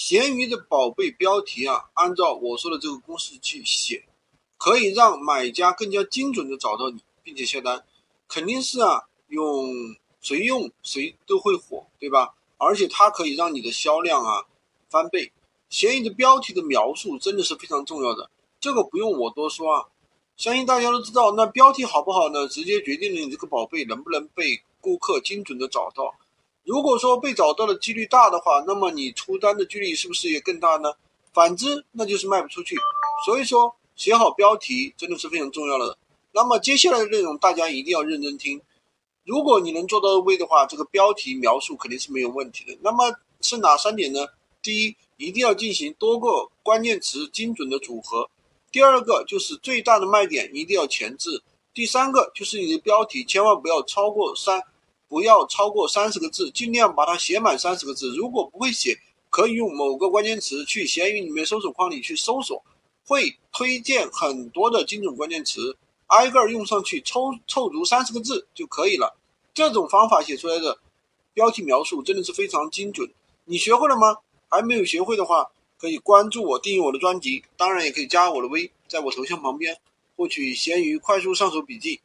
闲鱼的宝贝标题啊，按照我说的这个公式去写，可以让买家更加精准的找到你，并且下单。肯定是啊，用谁用谁都会火，对吧？而且它可以让你的销量啊翻倍。闲鱼的标题的描述真的是非常重要的，这个不用我多说啊，相信大家都知道。那标题好不好呢？直接决定了你这个宝贝能不能被顾客精准的找到。如果说被找到的几率大的话，那么你出单的几率是不是也更大呢？反之，那就是卖不出去。所以说，写好标题真的是非常重要的。那么接下来的内容大家一定要认真听。如果你能做到位的话，这个标题描述肯定是没有问题的。那么是哪三点呢？第一，一定要进行多个关键词精准的组合；第二个就是最大的卖点一定要前置；第三个就是你的标题千万不要超过三。不要超过三十个字，尽量把它写满三十个字。如果不会写，可以用某个关键词去闲鱼里面搜索框里去搜索，会推荐很多的精准关键词，挨个用上去，凑凑足三十个字就可以了。这种方法写出来的标题描述真的是非常精准。你学会了吗？还没有学会的话，可以关注我，订阅我的专辑，当然也可以加我的微，在我头像旁边获取闲鱼快速上手笔记。